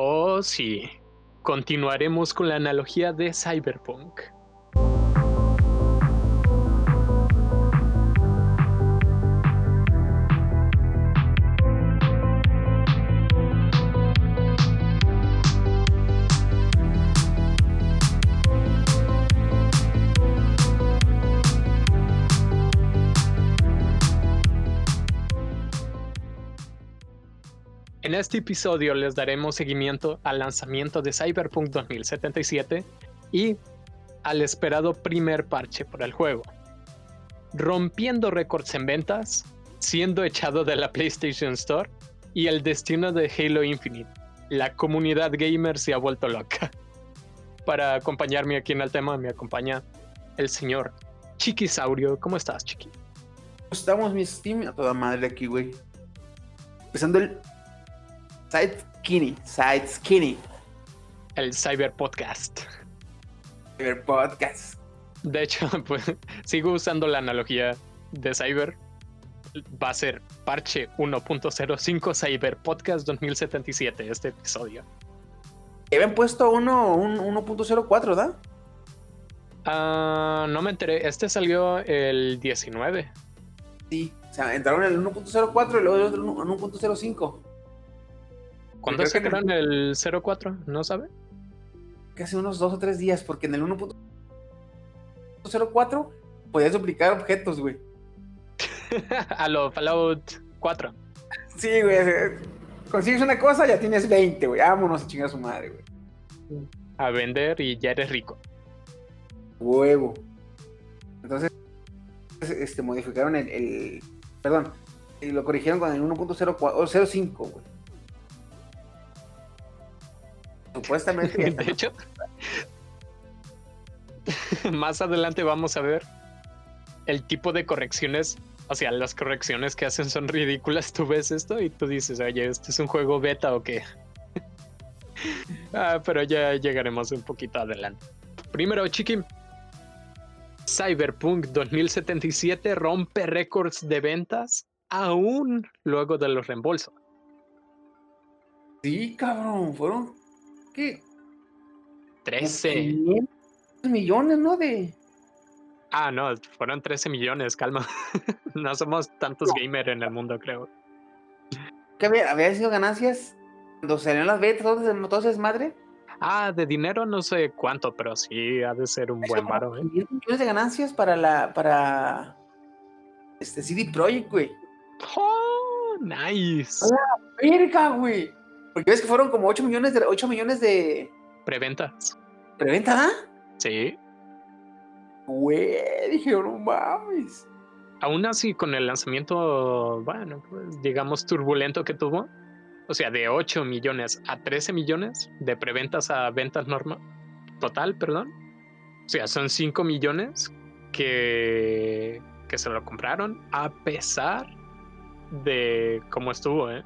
Oh, sí. Continuaremos con la analogía de Cyberpunk. Este episodio les daremos seguimiento al lanzamiento de Cyberpunk 2077 y al esperado primer parche para el juego. Rompiendo récords en ventas, siendo echado de la PlayStation Store y el destino de Halo Infinite. La comunidad gamer se ha vuelto loca. Para acompañarme aquí en el tema me acompaña el señor Chiquisaurio. ¿Cómo estás, Chiqui? Estamos, mi Steam, a toda madre aquí, güey. Empezando el Side Skinny, Side Skinny. El Cyber Podcast. Cyber Podcast. De hecho, pues sigo usando la analogía de Cyber. Va a ser parche 1.05 Cyber Podcast 2077, este episodio. Habían puesto uno, un 1.04, ¿verdad? Ah, no me enteré. Este salió el 19. Sí, o sea, entraron en el 1.04 y luego en 1.05. ¿Cuándo sacaron el 04? ¿No sabe? Casi unos dos o tres días, porque en el 1.04 podías duplicar objetos, güey. a lo Fallout 4. Sí, güey. Consigues una cosa, ya tienes 20, güey. Vámonos a chingar a su madre, güey. A vender y ya eres rico. Huevo. Entonces, este, modificaron el, el perdón, y lo corrigieron con el 1.05, güey. Supuestamente. de hecho, más adelante vamos a ver el tipo de correcciones. O sea, las correcciones que hacen son ridículas. Tú ves esto y tú dices, oye, ¿este es un juego beta o qué? ah, pero ya llegaremos un poquito adelante. Primero, Chiqui. Cyberpunk 2077 rompe récords de ventas aún luego de los reembolsos. Sí, cabrón, fueron ¿qué? 13 millones, ¿no? De Ah, no, fueron 13 millones, calma. no somos tantos gamers en el mundo, creo. ¿Qué había, había sido ganancias cuando salieron las betas, todo ese madre? Ah, de dinero no sé cuánto, pero sí ha de ser un buen varo, ¿eh? millones de ganancias para la para este CD Projekt, güey. Oh, nice. ¡La verga, güey! Porque ves que fueron como 8 millones de 8 millones de preventas. ¿Preventa? ¿ah? Sí. Güey, dije, no mames. Aún así, con el lanzamiento, bueno, pues digamos turbulento que tuvo, o sea, de 8 millones a 13 millones de preventas a ventas normal, total, perdón. O sea, son 5 millones que, que se lo compraron a pesar de cómo estuvo, ¿eh?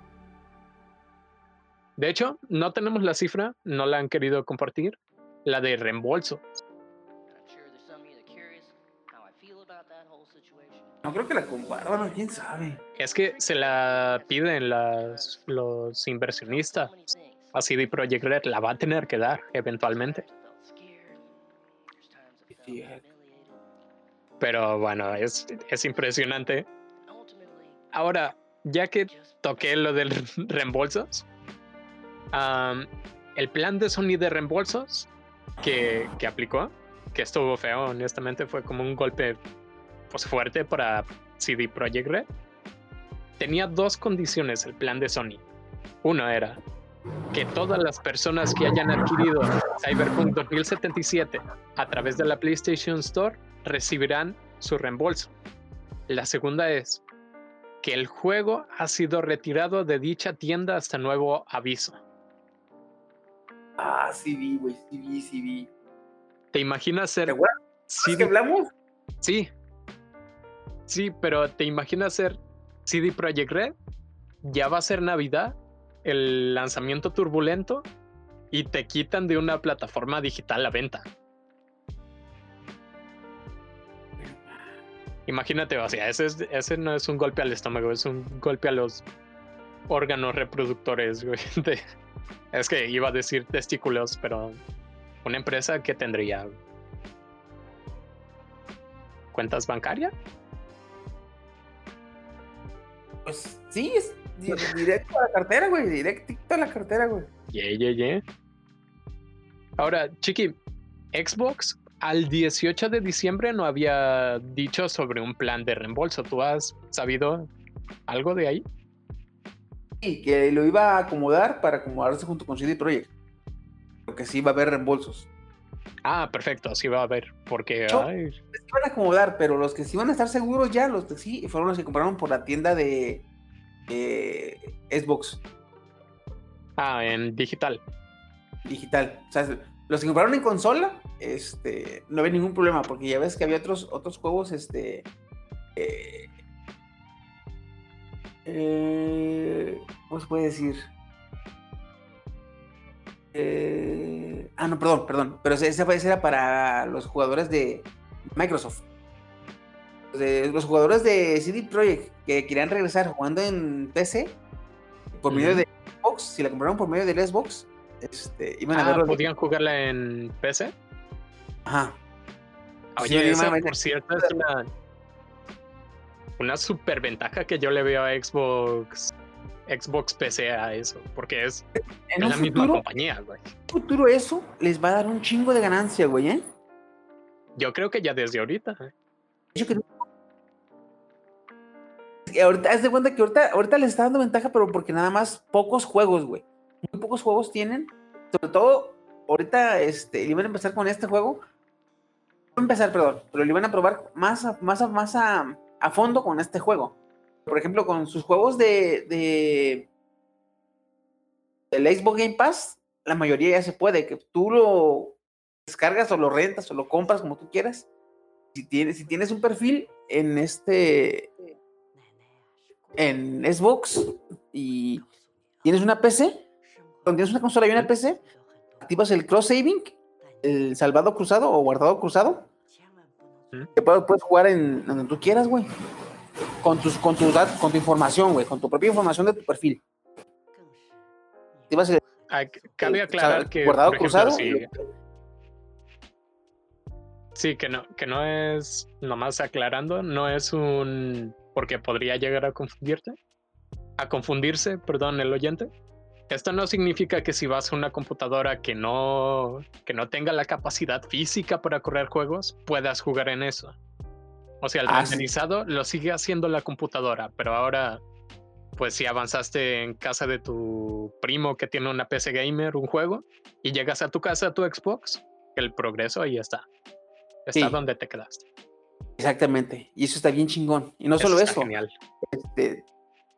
De hecho, no tenemos la cifra, no la han querido compartir, la de reembolso. No creo que la compartan, quién sabe. Es que se la piden las, los inversionistas. Así de Project Red la va a tener que dar eventualmente. Pero bueno, es, es impresionante. Ahora, ya que toqué lo del reembolsos, el plan de Sony de reembolsos que, aplicó, que estuvo feo, honestamente, fue como un golpe pues, fuerte para CD Projekt Red. Tenía dos condiciones el plan de Sony. Uno era que todas las personas que hayan adquirido Cyberpunk 2077 a través de la PlayStation Store recibirán su reembolso. La segunda es que el juego ha sido retirado de dicha tienda hasta nuevo aviso. Ah, sí vi, güey, sí vi, sí vi. ¿Te imaginas ser... ¿Te ¿Sí que hablamos? Sí. Sí, pero ¿te imaginas ser CD Projekt Red? Ya va a ser Navidad, el lanzamiento turbulento, y te quitan de una plataforma digital la venta. Imagínate, o sea, ese, ese no es un golpe al estómago, es un golpe a los órganos reproductores, güey, de, Es que iba a decir testículos, pero una empresa que tendría cuentas bancarias. Pues sí, es directo a la cartera, güey. Directo a la cartera, güey. Yeah, yeah, yeah. Ahora, Chiqui, Xbox al 18 de diciembre no había dicho sobre un plan de reembolso. ¿Tú has sabido algo de ahí? Que lo iba a acomodar para acomodarse junto con CD Projekt. Porque sí va a haber reembolsos. Ah, perfecto, sí va a haber. Porque. Ay, Se iban a acomodar, pero los que sí van a estar seguros ya, los que sí, fueron los que compraron por la tienda de eh, Xbox ah, en digital. digital. O sea, los que compraron en consola, este, no había ningún problema, porque ya ves que había otros, otros juegos, este. Eh, eh, ¿Cómo se puede decir? Eh, ah, no, perdón, perdón. Pero fue- ese era para los jugadores de Microsoft. De- los jugadores de CD Projekt que querían regresar jugando en PC por medio de Xbox, si la compraron por medio del Xbox, este, iban a Ah, verlo. ¿podían jugarla en PC? Ajá. Sí, Oye, esa, a- por cierto, es una, una super ventaja que yo le veo a Xbox Xbox PC a eso, porque es, En es la misma compañía, güey. futuro eso les va a dar un chingo de ganancia, güey, ¿eh? Yo creo que ya desde ahorita. ¿eh? Yo creo- ahorita, haz de cuenta que ahorita, ahorita les está dando ventaja, pero porque nada más pocos juegos, güey. Muy pocos juegos tienen. Sobre todo, ahorita este, le iban a empezar con este juego. No empezar, perdón, pero le iban a probar más a, más a, más a, a fondo con este juego. Por ejemplo, con sus juegos de, de el Xbox Game Pass, la mayoría ya se puede, que tú lo descargas o lo rentas o lo compras como tú quieras. Si tienes, si tienes un perfil en este en Xbox y tienes una PC, cuando tienes una consola y una PC, activas el cross saving, el salvado cruzado o guardado cruzado, ¿Mm? que puedes, puedes jugar en donde tú quieras, güey. Con tus, con datos, con tu información, güey, con tu propia información de tu perfil. Ah, c- Cabe el aclarar que, guardado por ejemplo, cruzado. sí, sí, que no, que no es, nomás aclarando, no es un, porque podría llegar a confundirte, a confundirse, perdón, el oyente. Esto no significa que si vas a una computadora que no, que no tenga la capacidad física para correr juegos, puedas jugar en eso. O sea, el Ah, sí. renderizado lo sigue haciendo la computadora, pero ahora, pues si avanzaste en casa de tu primo que tiene una PC gamer, un juego, y llegas a tu casa, a tu Xbox, el progreso ahí está. Está Sí. donde te quedaste. Exactamente. Y eso está bien chingón. Y no solo eso. Genial. este,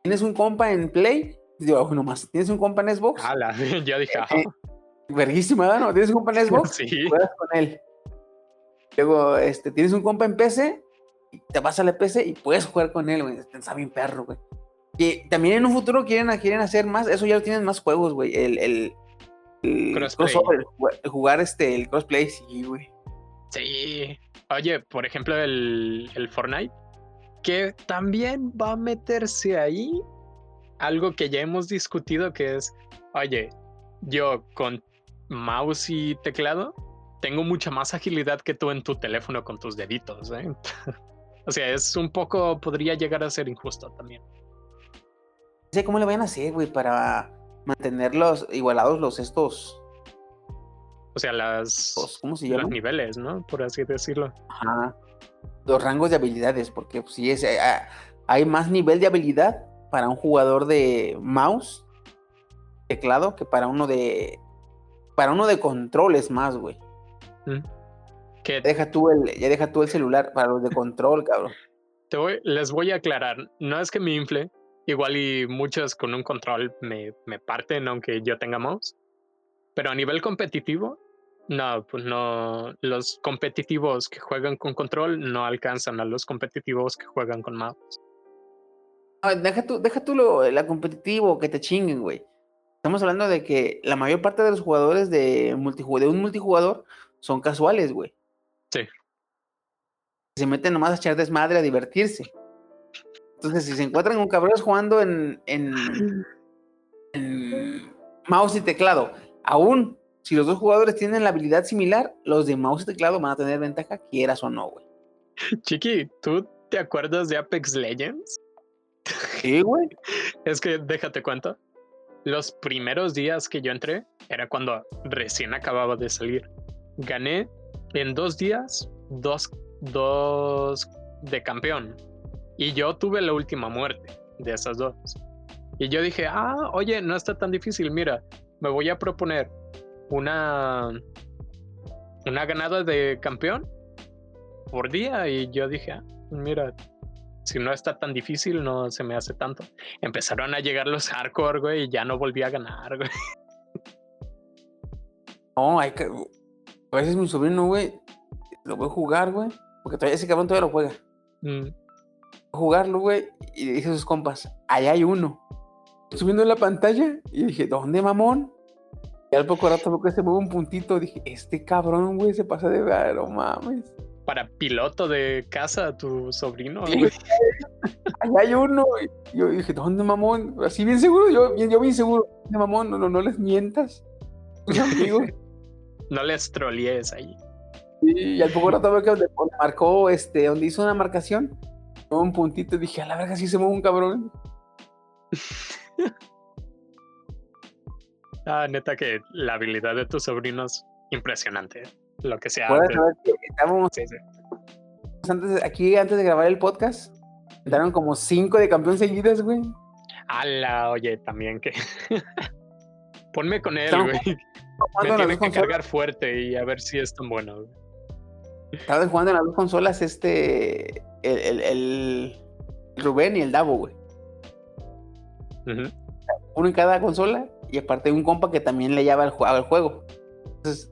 tienes un compa en Play, digo, uno más, tienes un compa en Xbox, Ala, yo dije, ajá, Eh, verguísima. ¿no? Tienes un compa en Xbox, sí. juegas con él. Luego, este, tienes un compa en PC, y te vas a la PC y puedes jugar con él, güey. Está bien perro, güey. Y también en un futuro quieren, quieren hacer más, eso ya lo tienen más juegos, güey. El, el, el Crossplay. crossover, jugar, este, el crossplay, sí, güey. Sí. Oye, por ejemplo, el, el Fortnite, que también va a meterse ahí algo que ya hemos discutido, que es, oye, yo con mouse y teclado tengo mucha más agilidad que tú en tu teléfono con tus deditos. ¿eh? o sea, es un poco, podría llegar a ser injusto también. No sé cómo le van a hacer, güey, para mantenerlos igualados los estos, O sea, las, los- ¿cómo se los llaman? niveles, ¿no? Por así decirlo. Ajá. Los rangos de habilidades, porque pues, sí es, eh, ah, hay más nivel de habilidad para un jugador de mouse, teclado, que para uno de. Para uno de controles más, güey. Mm. Ya deja tú el, ya deja tú el celular para los de control, cabrón. Te voy- les voy a aclarar, no es que me infle, igual y muchos con un control me, me parten aunque yo tenga mouse, pero a nivel competitivo, no, pues no, los competitivos que juegan con control no alcanzan a los competitivos que juegan con mouse. Ah, deja tú, deja tú lo la competitivo, que te chinguen, güey. Estamos hablando de que la mayor parte de los jugadores de, de un multijugador son casuales, güey. Sí. Se meten nomás a echar desmadre, a divertirse. Entonces, si se encuentran con cabrones jugando en, en, en, mouse y teclado. Aún si los dos jugadores tienen la habilidad similar, los de mouse y teclado van a tener ventaja, quieras o no, güey. Chiqui, ¿tú te acuerdas de Apex Legends? Sí, güey. Es que déjate cuento. Los primeros días que yo entré era cuando recién acababa de salir. Gané en dos días dos, dos de campeón. Y yo tuve la última muerte de esas dos. Y yo dije, ah, oye, no está tan difícil. Mira, me voy a proponer una, una ganada de campeón por día. Y yo dije, ah, mira, si no está tan difícil, no se me hace tanto. Empezaron a llegar los hardcore, güey, y ya no volví a ganar, güey. No, hay que. A veces mi sobrino, güey, lo voy a jugar, güey, porque todavía ese cabrón todavía lo juega. Mm. Jugarlo, güey, y dice a sus compas, allá hay uno. Subiendo en la pantalla, y dije, ¿dónde, mamón? Y al poco rato que se mueve un puntito. Dije, este cabrón, güey, se pasa de ver, no mames para piloto de casa tu sobrino. Allá hay uno. Yo dije, ¿dónde mamón? Así bien seguro, yo, yo bien seguro. ¿Dónde mamón? No, no, les mientas. no les trolees ahí. Y al poco rato veo que donde, marcó, este, donde hizo una marcación, un puntito, dije, a la verga sí se mueve un cabrón. ah, neta que la habilidad de tus sobrinos impresionante. Lo que sea. antes, aquí antes de grabar el podcast, daron como cinco de campeón seguidas, güey. Ala, oye, también que. Ponme con él, güey. Me tiene que cargar fuerte y a ver si es tan bueno, güey. Estaban jugando en las dos consolas este. El, el, Rubén y el Davo, güey. Uno en cada consola y aparte un compa que también le lleva el, el juego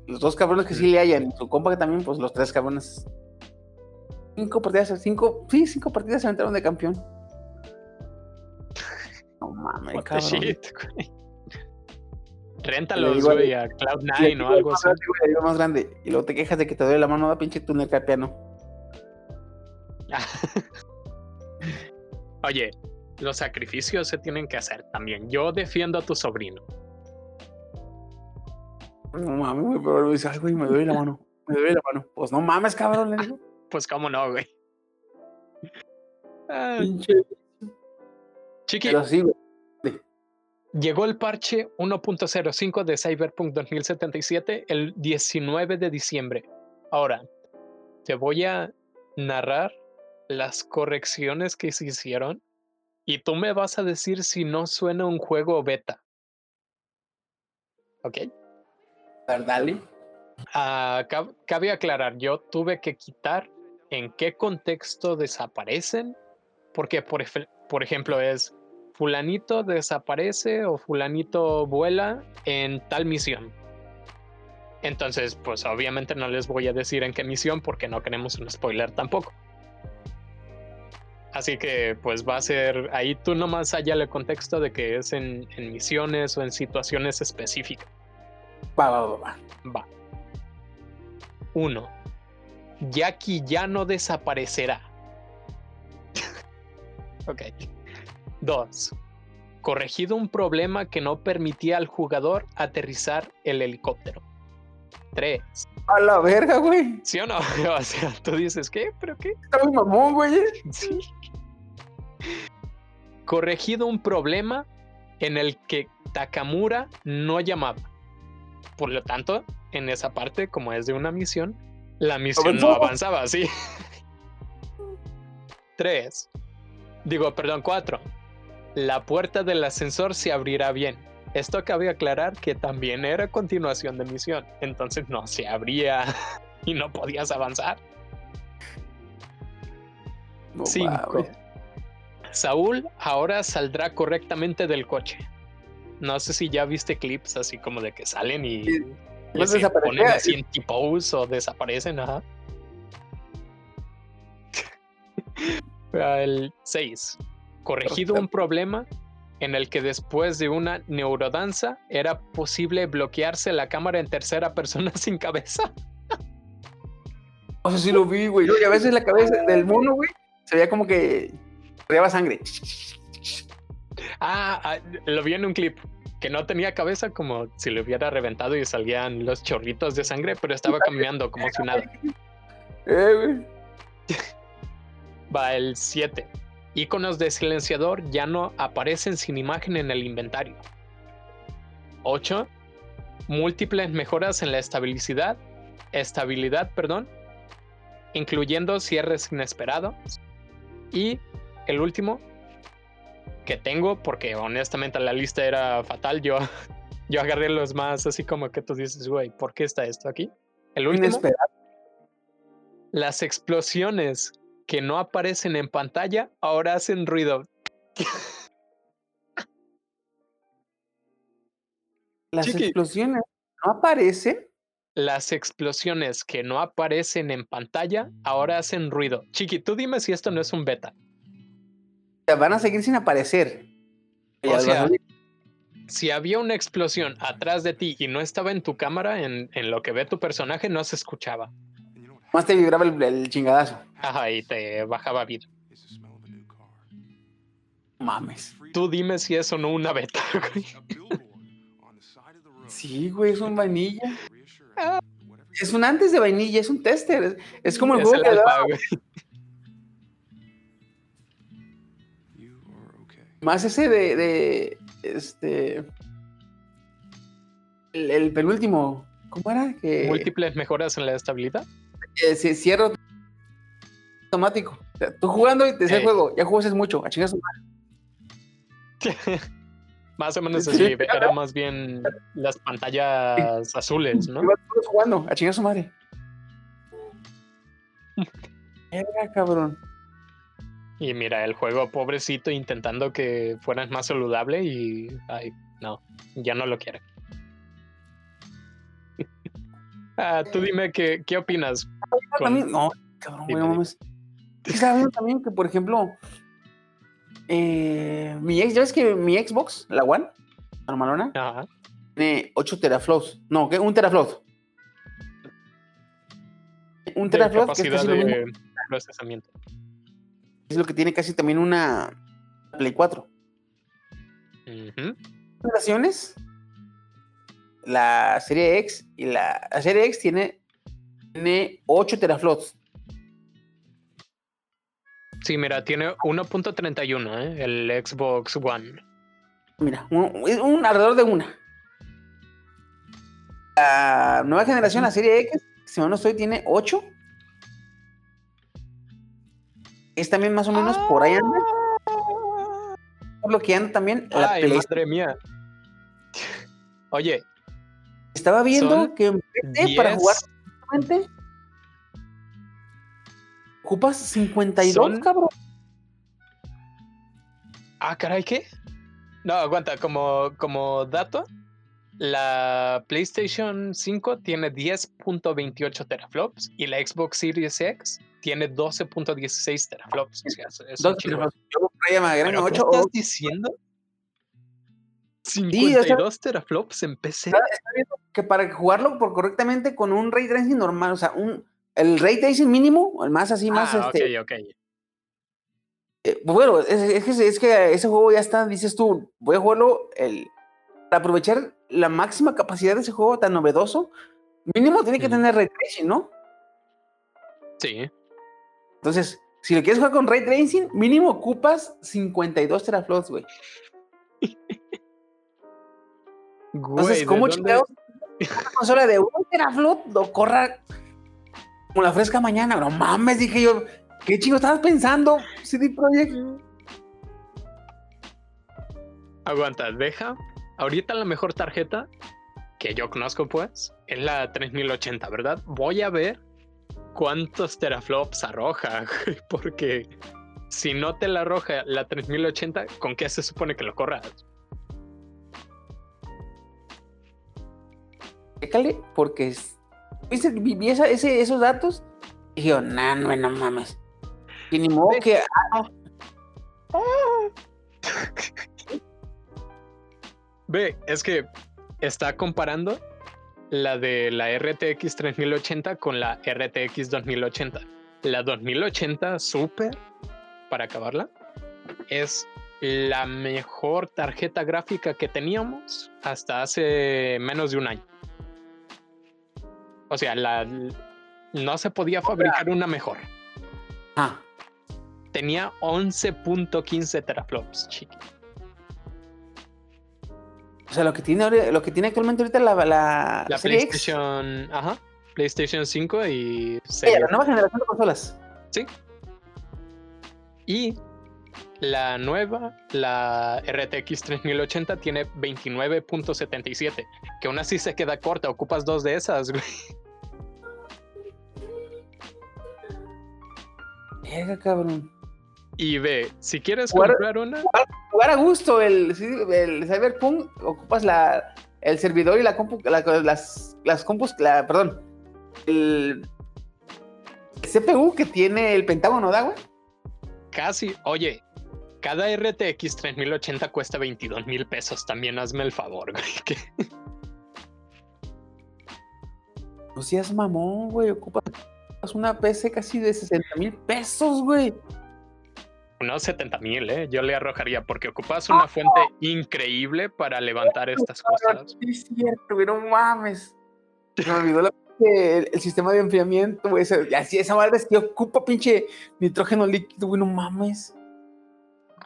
los dos cabrones que sí le hayan, su compa que también, pues los tres cabrones. Cinco partidas, cinco, sí, cinco partidas se entraron de campeón. No mames, What cabrón. Shit, Réntalos, güey, a Cloud9 o algo así. más grande. Y luego te quejas de que te duele la mano, da pinche túnel piano. Oye, los sacrificios se tienen que hacer también. Yo defiendo a tu sobrino. No mames, güey, pero dice, ay, güey, me duele la mano. Me duele la mano. Pues no mames, cabrón, le digo. Pues cómo no, güey. Ah. Chiqui. Llegó el parche 1.05 de Cyberpunk 2077 el 19 de diciembre. Ahora, te voy a narrar las correcciones que se hicieron y tú me vas a decir si no suena un juego beta. ¿Ok? Dale. Ah, cabe aclarar, yo tuve que quitar en qué contexto desaparecen, porque por, por ejemplo es fulanito desaparece o fulanito vuela en tal misión. Entonces, pues obviamente no les voy a decir en qué misión porque no queremos un spoiler tampoco. Así que pues va a ser ahí tú nomás allá el contexto de que es en misiones o en situaciones específicas. Va, va, va, va. Va. Uno. Jackie ya no desaparecerá. ok. Dos. Corregido un problema que no permitía al jugador aterrizar el helicóptero. Tres. A la verga, güey. ¿Sí o no? O sea, tú dices, ¿qué? ¿Pero qué? Está muy mamón, güey. Sí. Corregido un problema en el que Takamura no llamaba. Por lo tanto, en esa parte, como es de una misión, la misión no avanzaba así. Tres. Digo, perdón, cuatro. La puerta del ascensor se abrirá bien. Esto cabe aclarar que también era continuación de misión, entonces no se abría y no podías avanzar. Cinco. Saúl ahora saldrá correctamente del coche. No sé si ya viste clips así como de que salen y, se ponen así en tipo o desaparecen, ajá. El 6. Corregido un problema en el que después de una neurodanza era posible bloquearse la cámara en tercera persona sin cabeza. O sea, sí lo vi, güey. Y a veces la cabeza del mono, güey, se veía como que llevaba sangre. Ah, ah, lo vi en un clip que no tenía cabeza, como si le hubiera reventado y salían los chorritos de sangre, pero estaba caminando como si nada. Eh, Va el 7. Iconos de silenciador ya no aparecen sin imagen en el inventario. 8. Múltiples mejoras en la estabilidad, estabilidad, perdón, incluyendo cierres inesperados. Y el último que tengo, porque honestamente la lista era fatal, yo, yo agarré los más así como que tú dices, güey, ¿por qué está esto aquí? El último, las explosiones que no aparecen en pantalla ahora hacen ruido. Las Chiqui. explosiones no aparecen. Las explosiones que no aparecen en pantalla ahora hacen ruido. Chiqui, tú dime si esto no es un beta. Van a seguir sin aparecer. O Ya sea, vas a- Si había una explosión atrás de ti y no estaba en tu cámara, en, en lo que ve tu personaje, no se escuchaba. más te vibraba el, el chingadazo. Ajá, y te bajaba vida. Mames. Tú dime si eso no una beta. güey. Sí, güey, es un vainilla. Es un antes de vainilla, es un tester. Es, es como el juego el que da alfa, güey. Más ese de, de este el, el penúltimo. ¿Cómo era? Que Múltiples mejoras en la estabilidad. eh, se cierra automático. O sea, tú jugando y te sale el juego, ya jugaste mucho, a chingar su madre. Más o menos Sí, así. sí, Era más bien las pantallas azules, ¿no? Jugando, a chingar su madre. Verga, cabrón. Y mira, el juego pobrecito intentando que fueras más saludable y. Ay, no, ya no lo quiere. Ah, tú dime qué, qué opinas. Con- También- no, cabrón, güey. Es que viendo también que, por ejemplo, eh, mi ex, ya ves que mi Xbox, la One, normalona, Ajá. tiene 8 teraflops. No, ¿qué? Un teraflop. Un De teraflop, que es capacidad lo mismo, de procesamiento. Es lo que tiene casi también una Play 4. Ujú. generaciones, la serie X y la, la serie X tiene, tiene 8 teraflops. Sí, mira, tiene 1.31, ¿eh? el Xbox One. Mira, un alrededor de una. La nueva generación, la serie X, si no estoy, tiene 8. Es también más o menos por ahí anda. Por lo que anda también la Ay, Play- madre mía. Oye, Estaba viendo que para 10 jugar ocupas 52, Son- cabrón. Ah, caray, ¿qué? No, aguanta, como, como dato, la PlayStation 5 tiene 10.28 teraflops y la Xbox Series X tiene 12.16 teraflops. O sea, es- es un Dos chingo. teraflops. Yo compraría más grande, ¿Pero qué 8 estás diciendo? 52 teraflops en PC. que para jugarlo por correctamente con un ray tracing normal, o sea, un el ray tracing mínimo, el más así, más Ah, este. ok, ok. eh, bueno, es, es que, es que ese juego ya está, dices tú, voy a jugarlo el, aprovechar la máxima capacidad de ese juego tan novedoso, mínimo tiene que tener ray tracing, ¿no? Sí. Entonces, si lo quieres jugar con ray tracing, mínimo ocupas 52 teraflops, güey. Entonces, ¿cómo ¿de dónde- chingados una consola de 1 teraflop lo corra como la fresca mañana? No mames, dije yo, ¿qué chingo estabas pensando? CD Projekt. Aguanta, deja. Ahorita la mejor tarjeta que yo conozco, pues, es la 3080, ¿verdad? Voy a ver cuántos teraflops arroja, porque si no te la arroja la 3080, ¿con qué se supone que lo corras? Chécale, porque vi, esa- ese- esos datos y yo, nah, no, no mames. Y ni modo que Ve, es que está comparando la de la RTX 3080 con la RTX 2080. La 2080 Super, para acabarla, es la mejor tarjeta gráfica que teníamos hasta hace menos de un año. O sea, la, no se podía fabricar una mejor. Ah, Tenía 11.15 teraflops, chiqui. O sea, lo que tiene, lo que tiene actualmente ahorita la, la, La Serie X, PlayStation, ajá, PlayStation 5 y Series la nueva generación de consolas. Y la nueva, la RTX 3080, tiene 29.77, que aún así se queda corta, ocupas dos de esas, güey. Verga, cabrón. Y ve, si quieres Jugar- comprar una, Jugar a gusto el, el Cyberpunk, ocupas la, el servidor y la compu, la- las, las compus, la, perdón, el, el CPU que tiene el Pentágono, ¿da, güey? casi, oye, cada RTX 3080 cuesta 22 mil pesos, también hazme el favor, güey. que No seas mamón, güey, ocupas una PC casi de 60 mil pesos, güey. Unos 70 mil, ¿eh? Yo le arrojaría, porque ocupas una fuente increíble para levantar estas cosas. Sí, es cierto, no mames. Me olvidó la- el, el sistema de enfriamiento, güey. Así, esa madre es que ocupa pinche nitrógeno líquido, güey, no mames.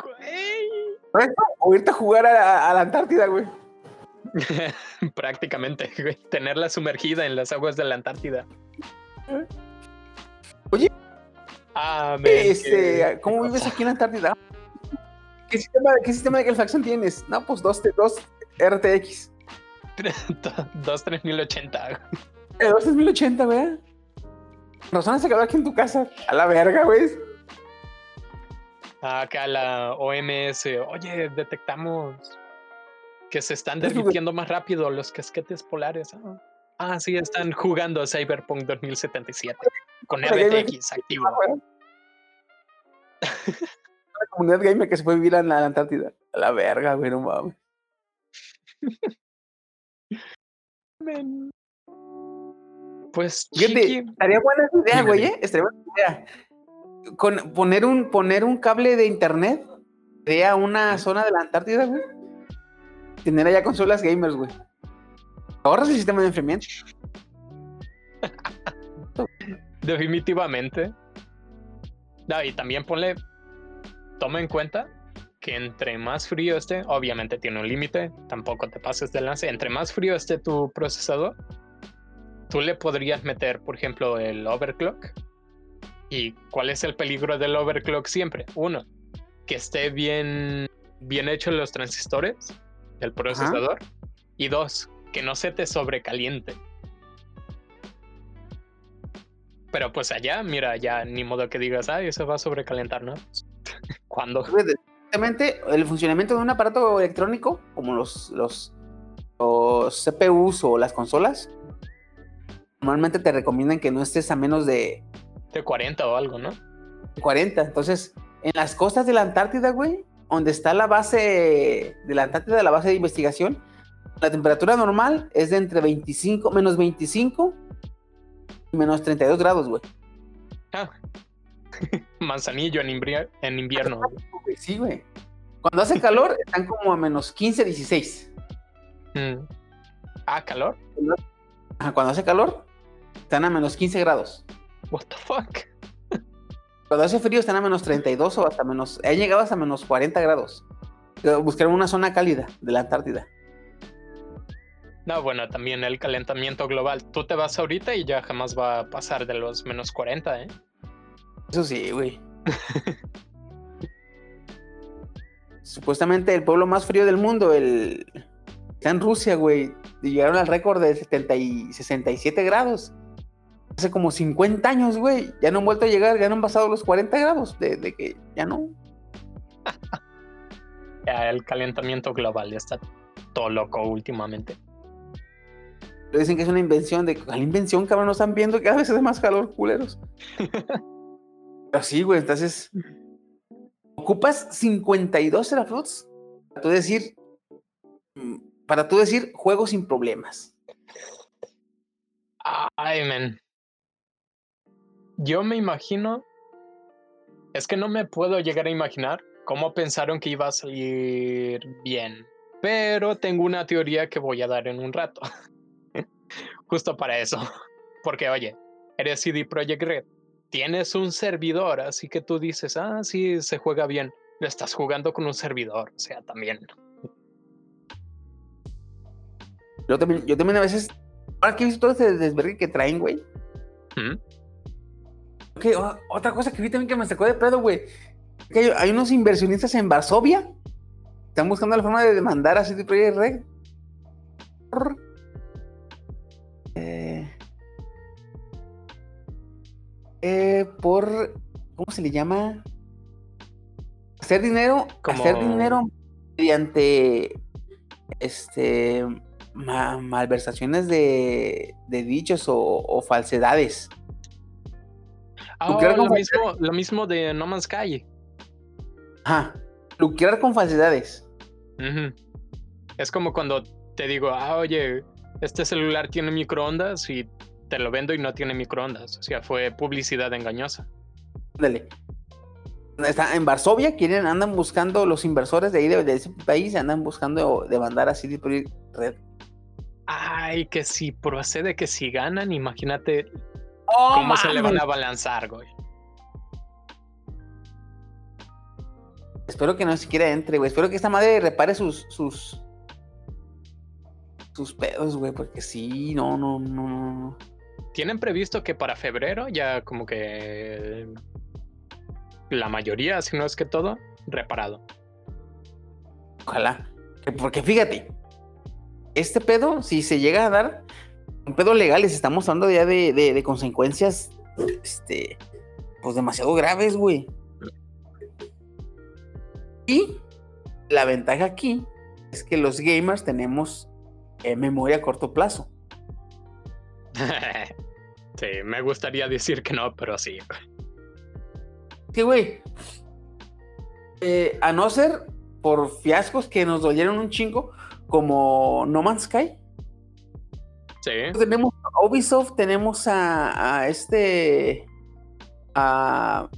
Güey. O irte a jugar a, a la Antártida, güey. Prácticamente, güey. Tenerla sumergida en las aguas de la Antártida. Oye. Ah, Este, ¿Cómo vives aquí en la Antártida? ¿Qué sistema, ¿Qué sistema de calefacción tienes? No, pues dos, dos RTX. Dos 3080. güey. Eh, Dos 3080, güey. Razón se quedó aquí en tu casa. A la verga, güey. Acá la OMS. Oye, detectamos que se están derritiendo más rápido los casquetes polares. Ah, Ah, sí, están jugando Cyberpunk 2077 con. RTX activo. Ah, güey. La comunidad gamer que se fue a vivir a la Antártida. A la verga, güey, no mames. Pues, Fíjate, estaría buena esa idea, güey. ¿eh? Estaría buena idea. Con, poner, un, poner un cable de internet, crea una zona de la Antártida, güey. Tener allá consolas gamers, güey. Ahorras el sistema de enfriamiento. definitivamente. No, y también ponle, toma en cuenta que entre más frío esté, obviamente tiene un límite, tampoco te pases de lance, entre más frío esté tu procesador, tú le podrías meter, por ejemplo, el overclock. ¿Y cuál es el peligro del overclock siempre? Uno, que esté bien, bien hecho los transistores del procesador. Y dos, que no se te sobrecaliente. Pero pues allá, mira, ya ni modo que digas, ay, eso va a sobrecalentar, ¿no? ¿Cuándo? Exactamente, el funcionamiento de un aparato electrónico, como los, los, los CPUs o las consolas, normalmente te recomiendan que no estés a menos de De 40 o algo, ¿no? 40. Entonces, en las costas de la Antártida, güey, donde está la base de la Antártida, la base de investigación, la temperatura normal es de entre 25, menos 25 y menos 32 grados, güey. Ah. Manzanillo en, en invierno. güey. Güey, Sí, güey. Cuando hace calor, están como a menos 15, 16. Mm. Ah, calor. Cuando hace calor, están a menos 15 grados. What the fuck? Cuando hace frío, están a menos 32 o hasta menos. Han llegado hasta menos 40 grados. Buscar una zona cálida de la Antártida. No, bueno, también el calentamiento global. Tú te vas ahorita y ya jamás va a pasar de los menos 40, ¿eh? Eso sí, güey. Supuestamente el pueblo más frío del mundo, el... está en Rusia, güey. Y llegaron al récord de 70 y 67 grados. Hace como 50 años, güey. Ya no han vuelto a llegar, ya no han pasado los 40 grados. De, de que ya no. Ya, el calentamiento global ya está todo loco últimamente. Dicen que es una invención de. ¿Cuál invención, cabrón? No están viendo que cada vez hace más calor, culeros. Pero sí, güey, entonces. Ocupas 52 teraflops para tú decir. mm, Para tú decir juegos sin problemas. Ay, men. Yo me imagino. Es que no me puedo llegar a imaginar cómo pensaron que iba a salir bien. Pero tengo una teoría que voy a dar en un rato. Justo para eso. Porque, oye, eres CD Projekt Red. Tienes un servidor, así que tú dices, ah, sí, se juega bien. Lo estás jugando con un servidor, o sea, también. Yo también, yo también a veces. Ahora que he visto todo ese desvergue que traen, güey. ¿Mm? Otra cosa que vi también que me sacó de pedo, güey. Que hay, hay unos inversionistas en Varsovia. Están buscando la forma de demandar a CD Projekt Red. Eh, por. ¿Cómo se le llama? Hacer dinero. Como- Hacer dinero mediante. Este. ma- malversaciones de, de dichos o, o falsedades. Ah, lo mismo, lo mismo de No Man's Sky. Ajá. Lucrar con falsedades. Es como cuando te digo, ah, oye, este celular tiene microondas y te lo vendo y no tiene microondas. O sea, fue publicidad engañosa. Ándale. Está en Varsovia, quieren, andan buscando los inversores de ahí de, de ese país, andan buscando demandar a CD Projekt Red. Ay, que si procede que si ganan, imagínate ¡Oh, cómo se le van a balanzar, güey. Espero que no siquiera entre, güey. Espero que esta madre repare sus sus sus pedos, güey, porque sí, no, no, no, no. Tienen previsto que para febrero ya como que la mayoría, si no es que todo, reparado. Ojalá. Que- Porque fíjate, este pedo, si se llega a dar, un pedo legal, les estamos hablando ya de, de- de consecuencias, este, pues demasiado graves, güey. Y la ventaja aquí es que los gamers tenemos eh, memoria a corto plazo. sí, me gustaría decir que no, pero sí. Sí, güey. Eh, a no ser por fiascos que nos dolieron un chingo, como No Man's Sky. Sí. tenemos a Ubisoft, tenemos a, a este. A.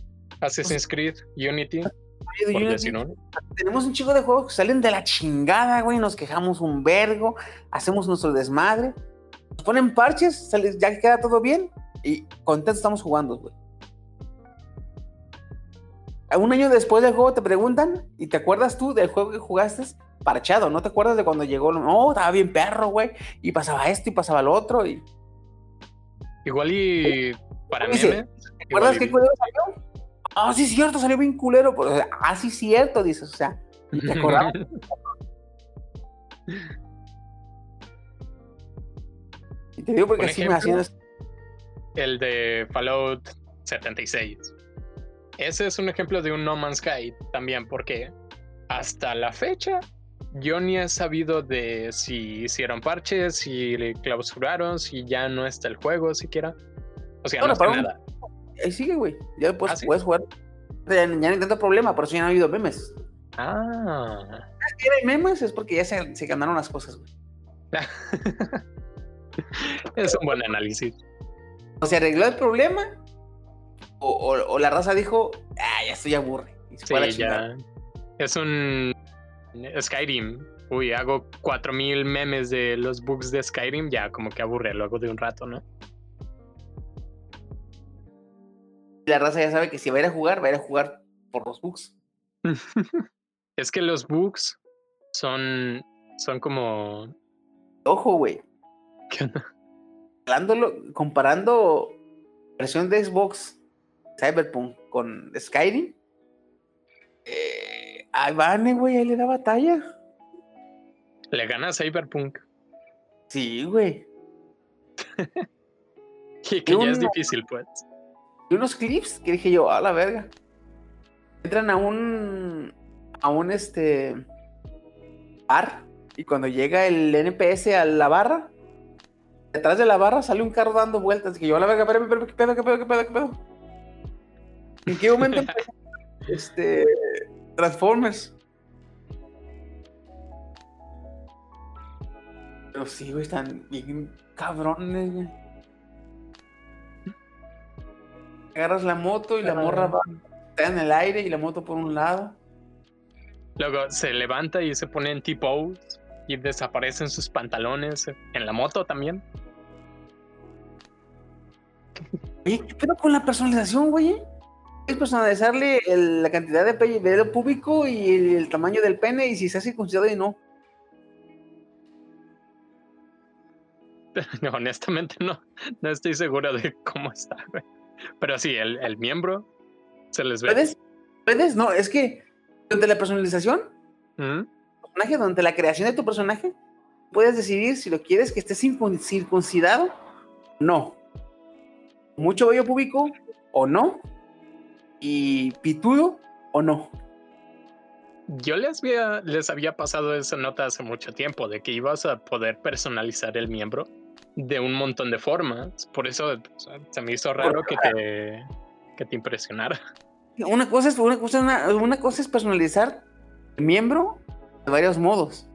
Assassin's Creed, Unity, por Unity. Tenemos un chico de juegos que salen de la chingada, güey. Nos quejamos un vergo, hacemos nuestro desmadre. Ponen parches, ya que queda todo bien y contentos estamos jugando, güey. Un año después del juego te preguntan y te acuerdas tú del juego que jugaste parchado, ¿no te acuerdas de cuando llegó? No, estaba bien perro, güey, y pasaba esto y pasaba lo otro y Igual y para mí, ¿Te acuerdas qué culero salió? Ah, sí, cierto, salió bien culero. Pues, ah, sí, cierto, dices, o sea, te acordabas. Y te digo porque Un así me ejemplo. hacían. el de Fallout 76. Ese es un ejemplo de un No Man's Sky también, porque hasta la fecha yo ni he sabido de si hicieron parches, si le clausuraron, si ya no está el juego siquiera. O sea, Bueno, no un- nada. Ahí sigue, güey. Ya después ¿Ah, sí? puedes jugar. Ya, ya no hay tanto problema, por eso ya no ha habido memes. Ah. Si hay memes es porque ya se, se ganaron las cosas, güey. es un buen análisis. O se arregló el problema, o, o- o la raza dijo, ah, ya estoy aburre. Y se fue a la Sí, chingada. ya. Es un Skyrim. Uy, hago 4000 memes de los bugs de Skyrim, ya como que aburre luego de un rato, ¿no? La raza ya sabe que si va a ir a jugar, va a ir a jugar por los bugs. Es que los bugs son, son como... Ojo, güey. ¿Qué onda? Comparando versión de Xbox Cyberpunk con Skyrim, eh, ahí Vane, güey, ahí le da batalla. Le gana a Cyberpunk. Sí, güey. Y que ya es uno- difícil, pues. Y unos clips que dije yo, a la verga. Entran a un. a un este. bar. Y cuando llega el NPS a la barra, detrás de la barra sale un carro dando vueltas. Que yo, a la verga, espérame, espérame, qué pedo, qué pedo, qué pedo, qué pedo. ¿En qué momento empezó? Este. Transformers. Pero sí, güey, están bien cabrones, güey. Agarras la moto y la morra va está en el aire y la moto por un lado. Luego se levanta y se pone en T-pose y desaparecen sus pantalones. En la moto también. Oye, ¿qué pedo con la personalización, güey? Es personalizarle el- la cantidad de pe- pelo público y el, el tamaño del pene y si está circuncidado y no. No, honestamente no, no estoy seguro de cómo está, güey. Pero sí, el, el miembro se les ve. ¿Puedes? ¿Puedes? No, es que durante la personalización, ¿Mm? Personaje, durante la creación de tu personaje, puedes decidir si lo quieres que esté circun- circuncidado o no. Mucho vello público o no. Y pitudo o no. Yo les había, les había pasado esa nota hace mucho tiempo de que ibas a poder personalizar el miembro de un montón de formas. Por eso se me hizo raro que te, que te impresionara. Una cosa es, una cosa, una, una cosa es personalizar el miembro varios modos.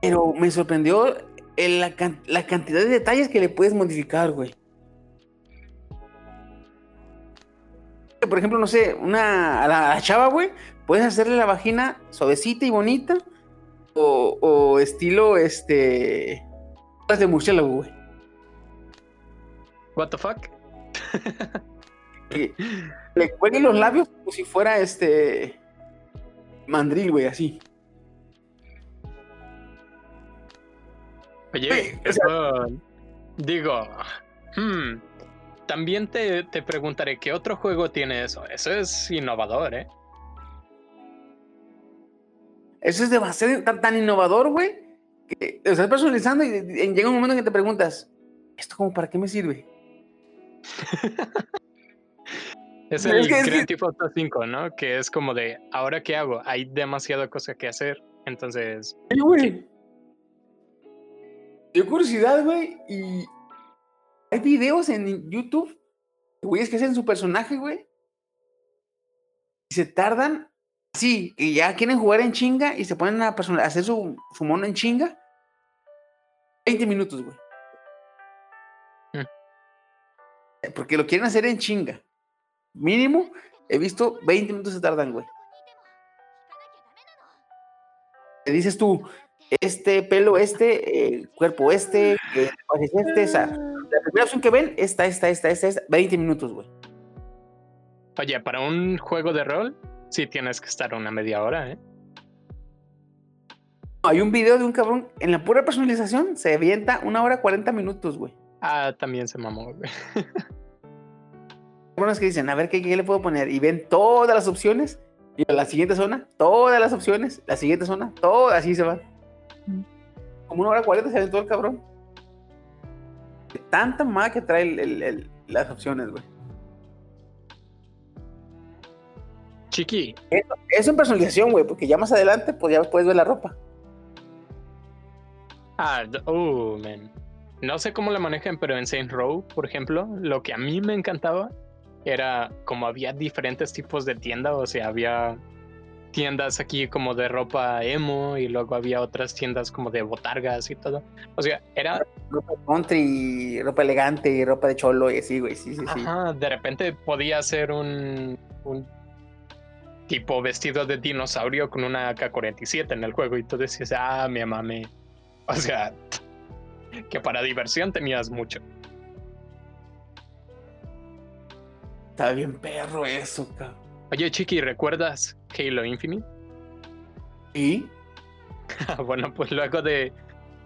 Pero me sorprendió el- la, can- la cantidad de detalles que le puedes modificar, güey. Por ejemplo, no sé, una a la, a la chava, güey, puedes hacerle la vagina suavecita y bonita. O, o estilo, este. de murciélago, güey. What the fuck? Le cuelgue los labios como si fuera este. Mandril, güey, así. Oye, o eso digo, hmm, también te, te preguntaré qué otro juego tiene eso. Eso es innovador, ¿eh? Eso es demasiado tan, tan innovador, güey. Que lo estás personalizando y, y llega un momento en que te preguntas, ¿esto como para qué me sirve? Es el es que- es que- Grand Theft Auto 5, ¿no? Que es como de, ¿ahora qué hago? Hay demasiada cosa que hacer. Entonces, Sí, güey. Dio curiosidad, güey, y hay videos en YouTube de güeyes que hacen su personaje, güey. Y se tardan, sí, y ya quieren jugar en chinga y se ponen a hacer su, su mono en chinga. 20 minutos, güey. Mm. Porque lo quieren hacer en chinga. Mínimo, he visto 20 minutos se tardan, güey. Te dices tú, este pelo, este, eh, cuerpo, este, eh, es este, esa. La primera opción que ven, esta, esta, esta, esta, esta, 20 minutos, güey. oye, para un juego de rol, sí tienes que estar una media hora, ¿eh? Hay un video de un cabrón, en la pura personalización, se avienta una hora 40 minutos, güey. Ah, también se mamó, güey. Que dicen, a ver, ¿qué, ¿qué le puedo poner? Y ven todas las opciones, y a la siguiente zona, todas las opciones, la siguiente zona, todas, así se van. Como una hora 40 se aventó el cabrón. De tanta mamada que trae el- el- el- las opciones, güey. Chiqui, Eso en personalización, güey, porque ya más adelante, pues ya puedes ver la ropa. Ah, oh, man. No sé cómo la manejan, pero en Saint Row, por ejemplo, lo que a mí me encantaba era como había diferentes tipos de tienda, o sea, había tiendas aquí como de ropa emo y luego había otras tiendas como de botargas y todo. O sea, era, Ropa country, ropa elegante, ropa de cholo y así, güey, sí, sí, sí. ajá, de repente podía ser un, un tipo vestido de dinosaurio con una AK-47 en el juego y tú decías, ah, mi mame. O sea, que para diversión tenías mucho. Está bien perro eso, cabrón. Oye, Chiqui, ¿recuerdas Halo Infinite? ¿Y? bueno, pues luego de,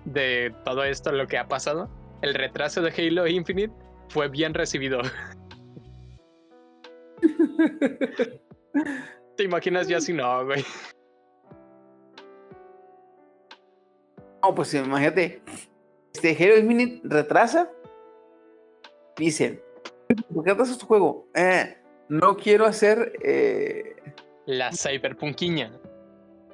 de todo esto, lo que ha pasado, el retraso de Halo Infinite fue bien recibido. ¿Te imaginas ya si no, güey? No, pues imagínate, este Halo Infinite retrasa. Dicen, ¿por qué retrasas tu juego? Eh, no quiero hacer, eh, La cyberpunkiña.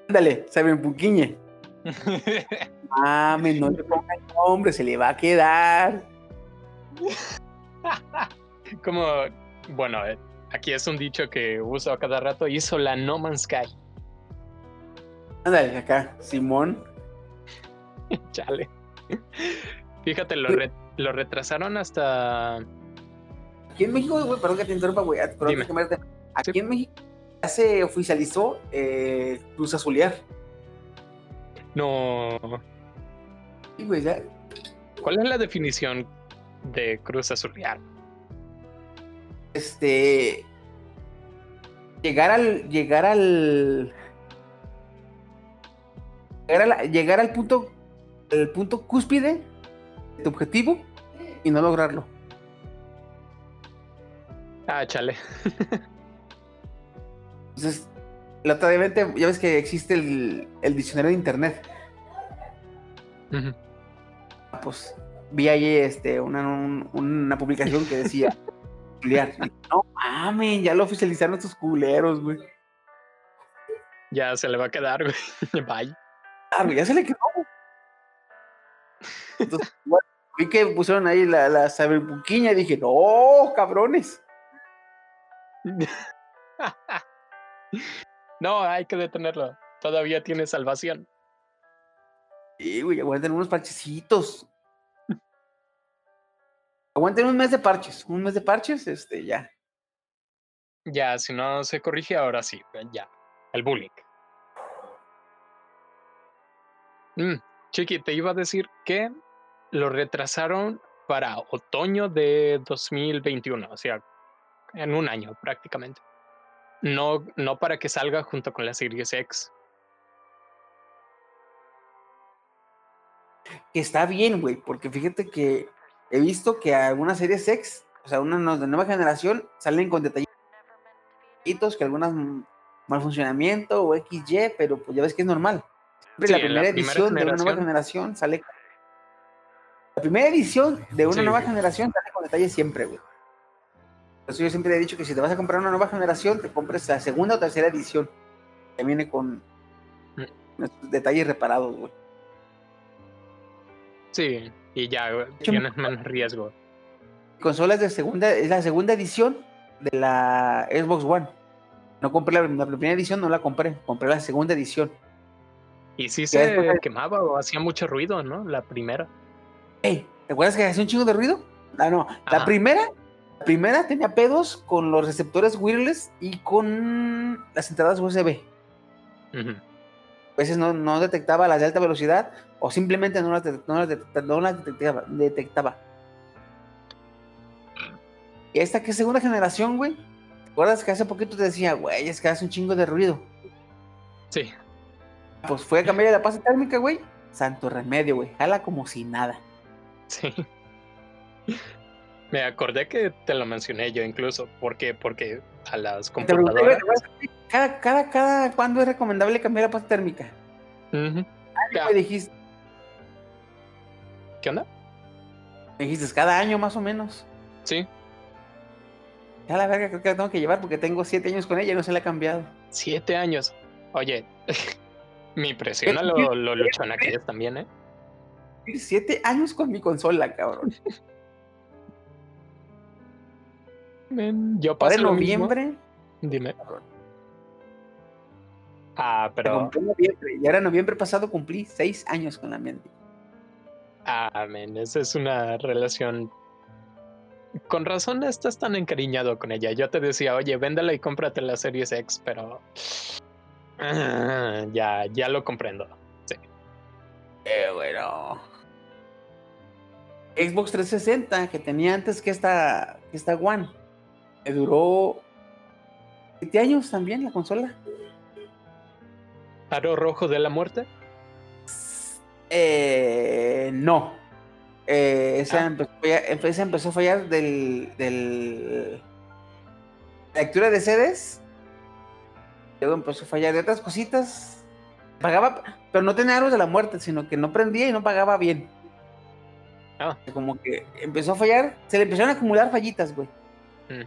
ándale, Cyberpunkiñe. Mames, no le pongan nombre, se le va a quedar. Como, bueno, eh, aquí es un dicho que uso a cada rato, hizo la No Man's Sky. Ándale, acá, Simón. Chale. Fíjate, lo, re- lo retrasaron hasta Aquí en México, güey, perdón que te interrumpa, güey. Aquí Sí. en México ya se oficializó eh, Cruz Azulear. No. Sí, güey, ya. ¿Cuál es la definición de Cruz Azulear? Este. Llegar al. Llegar al. Llegar, a la- llegar al punto. El punto cúspide de tu objetivo y no lograrlo. Ah, chale. Entonces, la otra vez, ya ves que existe el, el diccionario de internet. Ah, Pues vi ahí este, una, un- una publicación que decía. No mames, ya lo oficializaron estos culeros, güey. Ya se le va a quedar, güey. Bye. Ah, güey, ya se le quedó. Entonces, igual, vi que pusieron ahí la, la saberbuquiña y dije, no, cabrones. no, hay que detenerlo. Todavía tiene salvación. Sí, güey, aguanten unos parchecitos. Aguanten un mes de parches, un mes de parches, este, ya. Ya, si no se corrige, ahora sí. Ya. El bullying. Mm, Chiqui, te iba a decir que lo retrasaron para otoño de 2021, o sea, en un año prácticamente. No, no para que salga junto con la Series X. Que está bien, güey, porque fíjate que he visto que algunas series X, o sea, unas de nueva generación, salen con detallitos, que algunas mal funcionamiento o XY, pero pues ya ves que es normal. Siempre Sí, la primera edición de una nueva generación. sale. La primera edición de una Sí. nueva generación sale con detalles siempre, güey. Eso yo siempre he dicho que si te vas a comprar una nueva generación, te compres la segunda o tercera edición. Que viene con Mm. detalles reparados, güey. Sí, y ya tienes menos riesgo. consolas de segunda, es la segunda edición de la Xbox One. No compré la, la primera edición, no la compré, compré la segunda edición. Y sí se de- quemaba o hacía mucho ruido, ¿no? La primera. Ey, ¿te acuerdas que hacía un chingo de ruido? Ah, no, la primera, la primera tenía pedos con los receptores wireless y con las entradas USB. A veces no, no detectaba las de alta velocidad o simplemente no las, detec- no las detecta- no las detectaba, detectaba. Y esta que es segunda generación, güey. ¿Te acuerdas que hace poquito te decía, güey, es que hace un chingo de ruido? Sí, Pues fue a cambiar la pasta térmica, güey. Santo remedio, güey. Jala como si nada. sí. Me acordé que te lo mencioné yo incluso. ¿Por qué? Porque a las computadoras. cada, cada, cada, ¿cuándo es recomendable cambiar la pasta térmica? Ya. Me dijiste, ¿Qué onda? me dijiste, cada año más o menos. Sí, Ya la verga, creo que la tengo que llevar porque tengo siete años con ella y no se la ha cambiado. siete años. Oye, me impresiona lo, lo luchona que es también, ¿eh? Siete años con mi consola, cabrón. Men, Yo Ahora en mismo. noviembre, Dime. Ah, pero. en noviembre. Y ahora en noviembre pasado cumplí seis años con la mente. Ah, men, esa es una relación. Con razón estás tan encariñado con ella. Yo te decía, oye, véndela y cómprate la Series X, pero. Ah, ya, ya lo comprendo. Eh, bueno. Xbox 360, que tenía antes que esta, que esta One, duró siete años también la consola. ¿Aro rojo de la muerte? Eh, no. Eh, esa, Ah. empezó a fallar, esa empezó a fallar del, del lectura de CDs. Luego empezó a fallar de otras cositas. Pagaba, pero no tenía aros de la muerte, sino que no prendía y no pagaba bien. Ah. Como que empezó a fallar, se le empezaron a acumular fallitas, güey. Mm.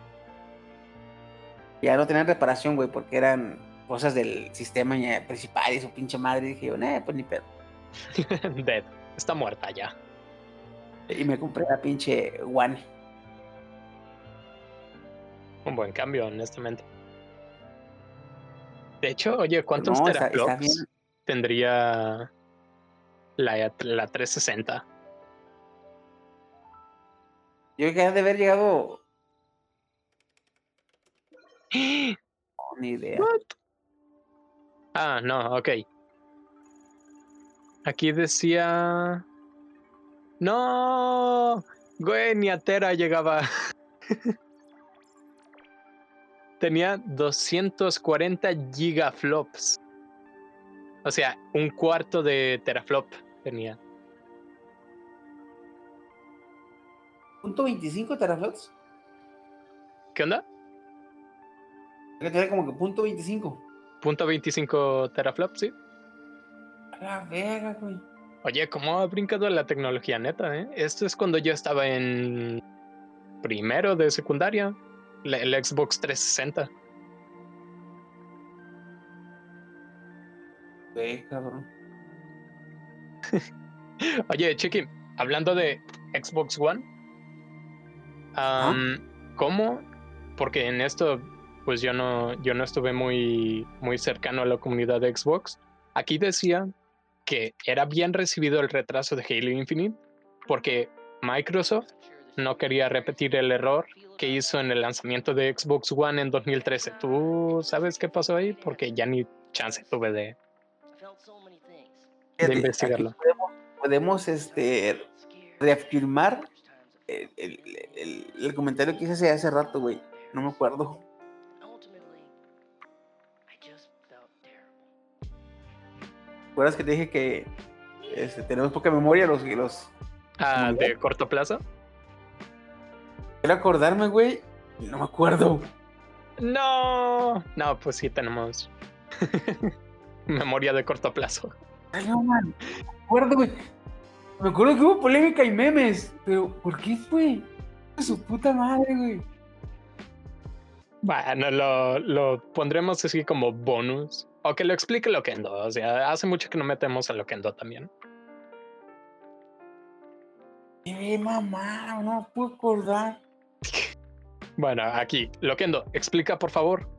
Ya no tenían reparación, güey, porque eran cosas del sistema ya principal y su pinche madre. Y dije yo, eh, pues ni pedo. Dead. Está muerta ya. Y me compré la pinche One. Un buen cambio, honestamente. De hecho, oye, ¿cuántos No, está- está tendría la, la 360? Yo creo que ha de haber llegado. Ni idea. What? Ah, no, ok. Aquí decía. No, güey, ni a Tera llegaba. Tenía 240 gigaflops. O sea, un cuarto de teraflop tenía. ¿Punto 25 teraflops? ¿Qué onda? Que tenía como que punto 25. Punto 25 teraflops, sí. A la verga, güey. Oye, ¿cómo ha brincado la tecnología neta, eh? Esto es cuando yo estaba en primero de secundaria. la- El Xbox 360. Güey, cabrón. Oye, Chiqui, hablando de Xbox One, ¿cómo? Porque en esto, pues yo no, yo no estuve muy, muy cercano a la comunidad de Xbox. Aquí decía que era bien recibido el retraso de Halo Infinite porque Microsoft no quería repetir el error que hizo en el lanzamiento de Xbox One en 2013. ¿Tú sabes qué pasó ahí? Porque ya ni chance tuve de, aquí investigarlo. Podemos, podemos, este, reafirmar el, el- el- el comentario que hice hace rato, güey. No me acuerdo. ¿Recuerdas que te dije que este, tenemos poca memoria los... los... Ah, de corto plazo. Quiero acordarme, güey. No me acuerdo. No, no, pues sí tenemos memoria de corto plazo. Ay, no, man. Me acuerdo, güey. Me acuerdo que hubo polémica y memes. Pero, ¿por qué fue? Su puta madre, güey. Bueno, lo, lo pondremos así como bonus. O que lo explique Loquendo. O sea, hace mucho que no metemos a Loquendo también. Qué mamá, no puedo acordar. Bueno, aquí, Loquendo, explica por favor.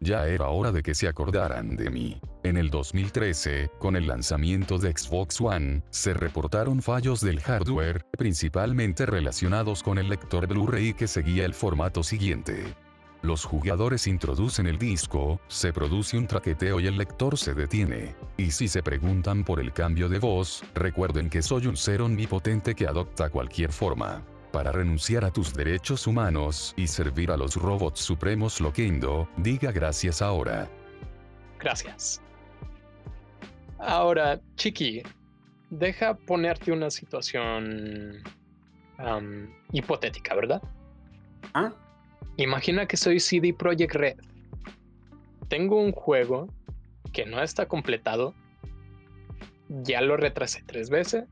Ya era hora de que se acordaran de mí. En el 2013, con el lanzamiento de Xbox One, se reportaron fallos del hardware, principalmente relacionados con el lector Blu-ray que seguía el formato siguiente. Los jugadores introducen el disco, se produce un traqueteo y el lector se detiene. Y si se preguntan por el cambio de voz, recuerden que soy un ser omnipotente que adopta cualquier forma. Para renunciar a tus derechos humanos y servir a los robots supremos Loquendo, diga gracias ahora. Gracias. Ahora, Chiqui, deja ponerte una situación hipotética, ¿verdad? ¿Ah? Imagina que soy CD Projekt Red. Tengo un juego que no está completado. Ya lo retrasé tres veces.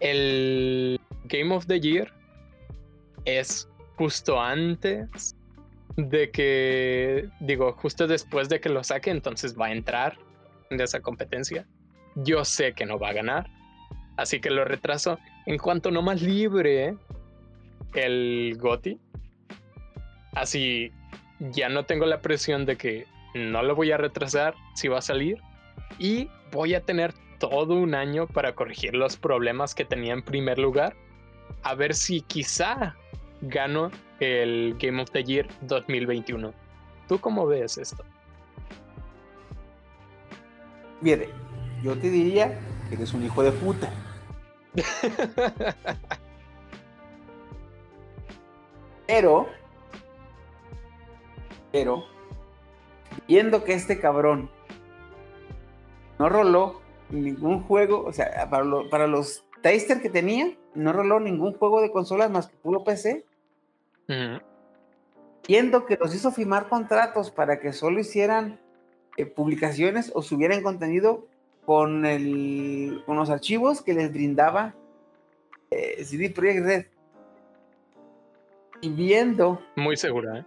El Game of the Year es justo antes de que, digo, justo después de que lo saque, entonces va a entrar de esa competencia. Yo sé que no va a ganar, así que lo retraso. En cuanto no más libre el GOTI, así ya no tengo la presión de que no lo voy a retrasar si va a salir y voy a tener todo un año para corregir los problemas que tenía en primer lugar, a ver si quizá gano el Game of the Year 2021. ¿Tú cómo ves esto? Mire, yo te diría que eres un hijo de puta. Pero, pero, viendo que este cabrón no roló ningún juego, o sea, para, lo- para los taster que tenía, no roló ningún juego de consolas más que puro PC, viendo que los hizo firmar contratos para que solo hicieran eh, publicaciones o subieran contenido con, el, con los archivos que les brindaba eh, CD Projekt Red. Y viendo, Muy segura, ¿eh?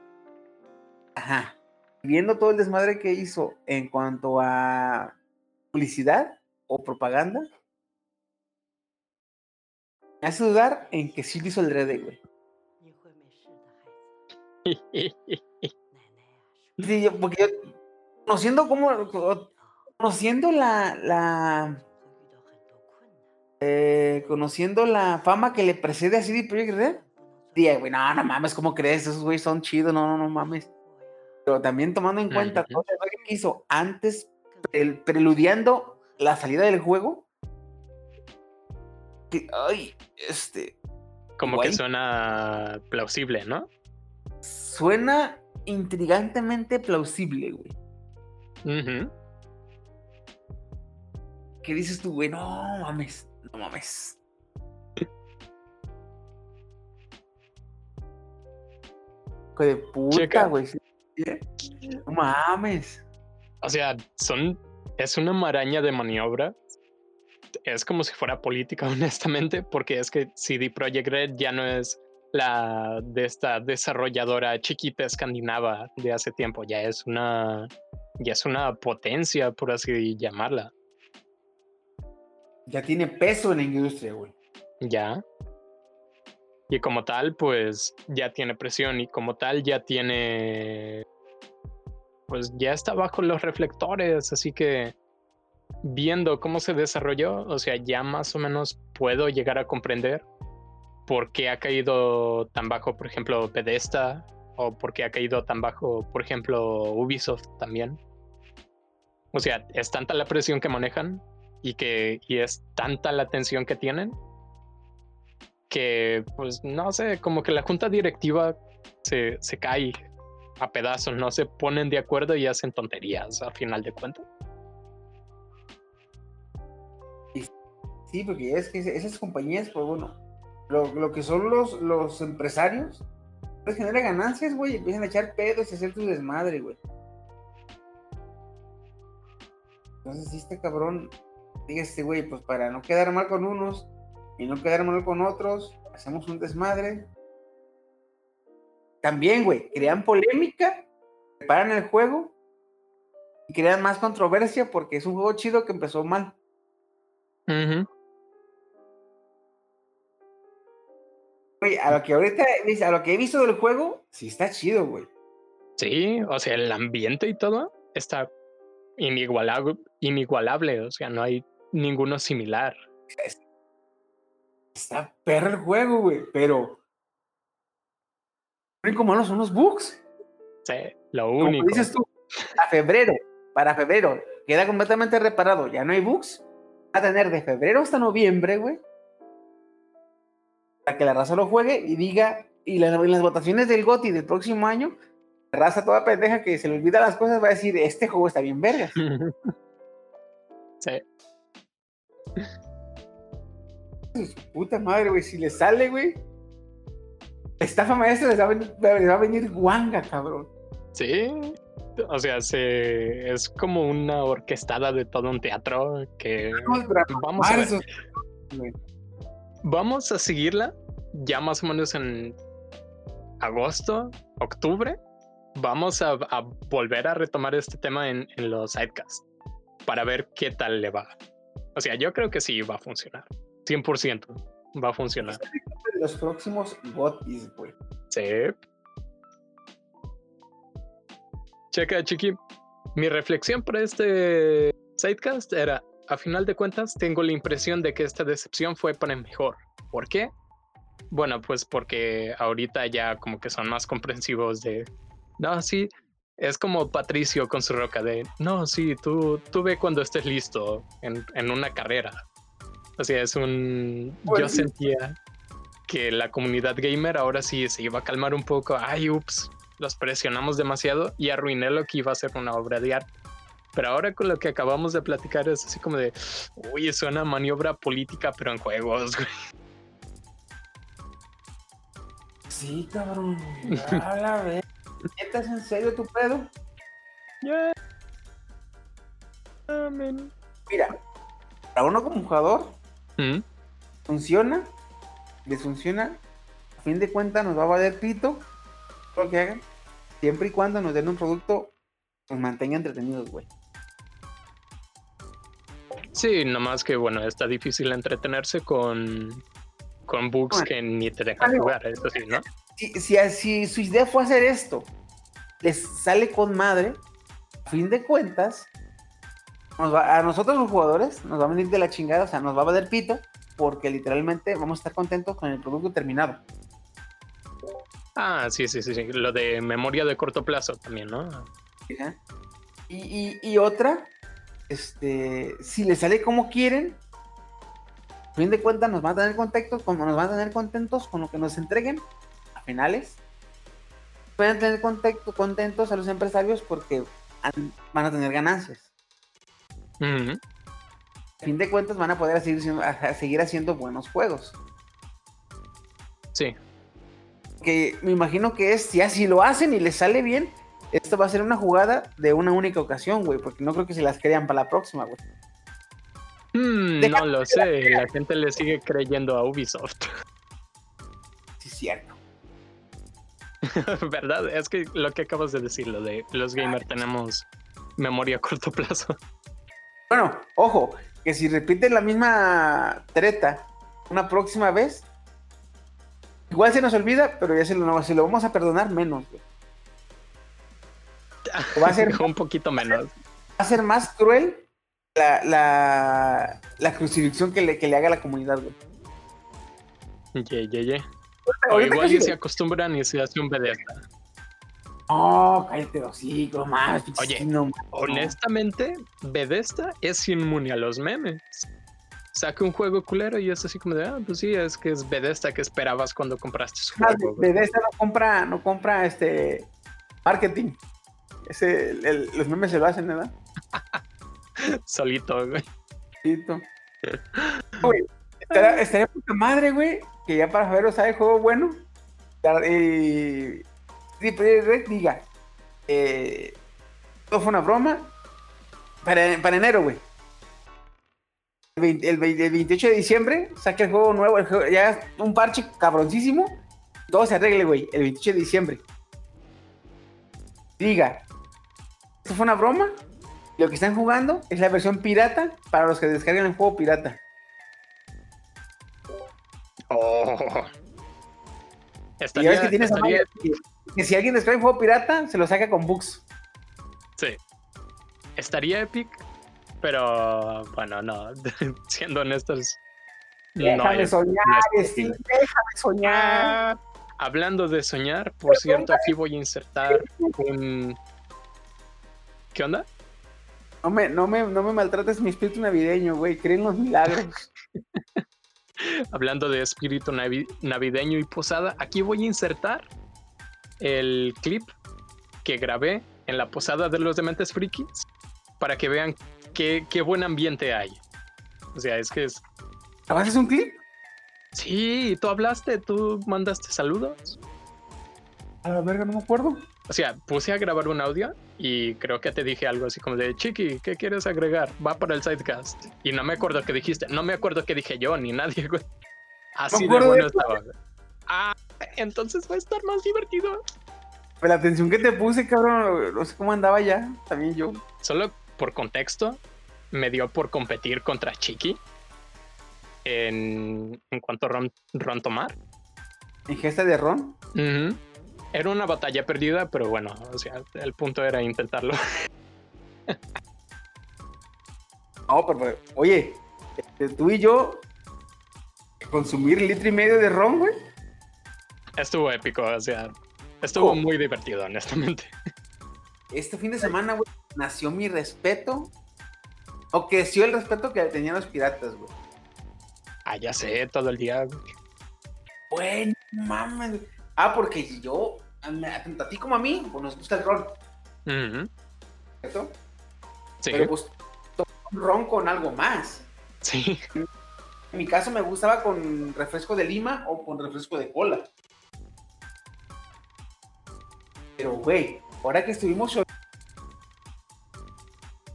Ajá, viendo todo el desmadre que hizo en cuanto a publicidad o propaganda, me hace dudar en que sí lo hizo el Red, güey. Sí, yo- porque yo, conociendo cómo, co- conociendo la, la, eh, conociendo la fama que le precede a CD Projekt Red, diría, güey, no, no mames, ¿cómo crees? Esos güeyes son chidos, no, no, no mames. Pero también tomando en cuenta todo lo que hizo antes, el, preludiando la salida del juego. Que, ay, este. Como que suena plausible, ¿no? Suena intrigantemente plausible, güey. ¿Qué dices tú, güey? No mames, no mames. de puta, güey. No mames. O sea, son. Es una maraña de maniobra. Es como si fuera política, honestamente, porque es que CD Projekt Red ya no es la de esta desarrolladora chiquita escandinava de hace tiempo. Ya es una. Ya es una potencia, por así llamarla. Ya tiene peso en la industria, güey. Ya. Y como tal, pues ya tiene presión y como tal ya tiene, pues ya está bajo los reflectores, así que viendo cómo se desarrolló, o sea, ya más o menos puedo llegar a comprender por qué ha caído tan bajo, por ejemplo, Pedesta, o por qué ha caído tan bajo, por ejemplo, Ubisoft también. O sea, es tanta la presión que manejan y que y es tanta la tensión que tienen que, pues, no sé, como que la junta directiva se, se cae a pedazos, no se ponen de acuerdo y hacen tonterías a final de cuentas. Sí, porque es que esas compañías, pues bueno, lo, que son los, los empresarios, pues genera ganancias, güey, empiezan a echar pedos y hacer tu desmadre, güey. Entonces, si este cabrón, este güey, pues para no quedar mal con unos, y no quedar mal con otros, hacemos un desmadre. También, güey, crean polémica, preparan el juego y crean más controversia porque es un juego chido que empezó mal. Güey, a lo que ahorita, a lo que he visto del juego, sí está chido, güey. Sí, o sea, el ambiente y todo está inigualable, inigualable, o sea, no hay ninguno similar está perra el juego, güey, pero. Lo único malo son los bugs. Sí, lo único. dices tú, a febrero, para febrero, queda completamente reparado, ya no hay bugs. Va a tener de febrero hasta noviembre, güey. Para que la raza lo juegue y diga, y en las votaciones del GOTI del próximo año, la raza toda pendeja que se le olvida las cosas va a decir, este juego está bien verga. sí puta madre, güey. Si le sale, güey. Estafa maestra les va, a venir, va a venir guanga, cabrón. Sí. O sea, se, es como una orquestada de todo un teatro que vamos a ver. Vamos a seguirla ya más o menos en agosto, octubre. Vamos a, volver a retomar este tema en, en los sidecasts para ver qué tal le va. O sea, yo creo que sí va a funcionar. 100% va a funcionar. Los próximos botis, güey. Sí. Checa, chiqui. Mi reflexión para este sidecast era, a final de cuentas, tengo la impresión de que esta decepción fue para mejor. ¿Por qué? Bueno, pues porque ahorita ya como que son más comprensivos de, no, sí, es como Patricio con su roca de, no, sí, tú, tú ve cuando estés listo en, en una carrera. O sea, es un... Yo sentía que la comunidad gamer ahora sí se iba a calmar un poco. Ay, ups, los presionamos demasiado y arruiné lo que iba a ser una obra de arte. Pero ahora con lo que acabamos de platicar es así como de, uy, es una maniobra política, pero en juegos, Sí, cabrón. A la vez. ¿Estás en serio tu pedo? Ya. Mira, para uno como jugador, Funciona, desfunciona, a fin de cuentas nos va a valer pito lo que hagan, siempre y cuando nos den un producto nos mantenga entretenidos, güey. Sí, nomás que bueno, está difícil entretenerse con, con bugs que ni te dejan jugar, eso sí, ¿no? Si, si, su idea fue hacer esto, les sale con madre, a fin de cuentas, a nosotros los jugadores nos va a venir de la chingada, o sea, nos va a valer pito, porque literalmente vamos a estar contentos con el producto terminado. Ah, sí, sí, sí, sí. Lo de memoria de corto plazo también, ¿no? Ajá. Y, y- y otra, este, si le sale como quieren, a fin de cuentas nos van a tener contentos, como nos van a tener contentos con lo que nos entreguen a finales. Pueden tener contacto, contentos a los empresarios porque han- van a tener ganancias. A fin de cuentas van a poder seguir, a- haciendo buenos juegos. Sí. Que me imagino que es, si así lo hacen y les sale bien, esto va a ser una jugada de una única ocasión, güey, porque no creo que se las crean para la próxima, güey. Mm, no lo sé. La gente le sigue creyendo a Ubisoft. Sí, es cierto. ¿Verdad? Es que lo que acabas de decir, lo de los gamers tenemos memoria a corto plazo. Bueno, ojo, que si repiten la misma treta una próxima vez, igual se nos olvida, pero ya se lo, se lo vamos a perdonar menos, güey. Va a ser, va un poquito menos. a ser más cruel la, la, la crucifixión que le, que le haga a la comunidad, güey. Ye, ye, ye. O igual y se acostumbran y se hace un Bethesda. No, cállate los hocico, más. Oye. Honestamente, Bethesda es inmune a los memes. Saca un juego culero y es así como de, ah, pues sí, es que es Bethesda que esperabas cuando compraste su Más, juego. güey". Bethesda no compra, no compra este marketing. Ese, el- el- los memes se lo hacen, ¿verdad? Solito, güey. Tito. Güey, estaría, estaría puta madre, güey, que ya para febrero sale juego bueno. Y Triple Red diga, eh, todo fue una broma. Para, enero, güey. El, 20 el 20 el 28 de diciembre saque el juego nuevo, ya un parche cabroncísimo. Todo se arregle, güey, el 28 de diciembre. Diga, esto fue una broma. Lo que están jugando es la versión pirata para los que descarguen el juego pirata. Oh. Y ya ves que tienes estaría- que, que si alguien descarga el juego pirata, se lo saca con bugs. sí. Estaría epic, pero bueno, no. Siendo honestos, Déjame soñar, no déjame soñar. Hablando de soñar, por cierto, aquí voy a insertar un. ¿Qué onda? No me, no, me, no me maltrates mi espíritu navideño, güey. Creen los milagros. Hablando de espíritu navi- navideño y posada, aquí voy a insertar el clip que grabé en la posada de los dementes frikis para que vean qué, qué buen ambiente hay. O sea, es que es. ¿Haces un clip? Sí, tú hablaste, tú mandaste saludos. A la verga, no me acuerdo. O sea, puse a grabar un audio y creo que te dije algo así como de Chiqui, ¿qué quieres agregar? Va para el sidecast. Y no me acuerdo qué dijiste, no me acuerdo qué dije yo ni nadie, güey. Así de bueno estaba. Ah, entonces va a estar más divertido. La atención que te puse, cabrón, no sé cómo andaba ya. También yo. Solo por contexto, me dio por competir contra Chiqui en, en cuanto a Ron, Ron Tomar. En gesta de ron. Ujú. Era una batalla perdida, pero bueno, o sea, el punto era intentarlo. No, pero, oye, este, tú y yo, consumir litro y medio de ron, güey. Estuvo épico, o sea, estuvo Oh. muy divertido, honestamente. Este fin de semana, güey, nació mi respeto. O creció el respeto que tenían los piratas, güey. Ah, ya sé, todo el día. güey. Bueno, mames. Ah, porque yo, tanto a ti como a mí, pues nos gusta el ron. ¿cierto? Sí, Pero pues, un ron con algo más. sí. En mi caso me gustaba con refresco de lima o con refresco de cola. Pero, güey, ahora que estuvimos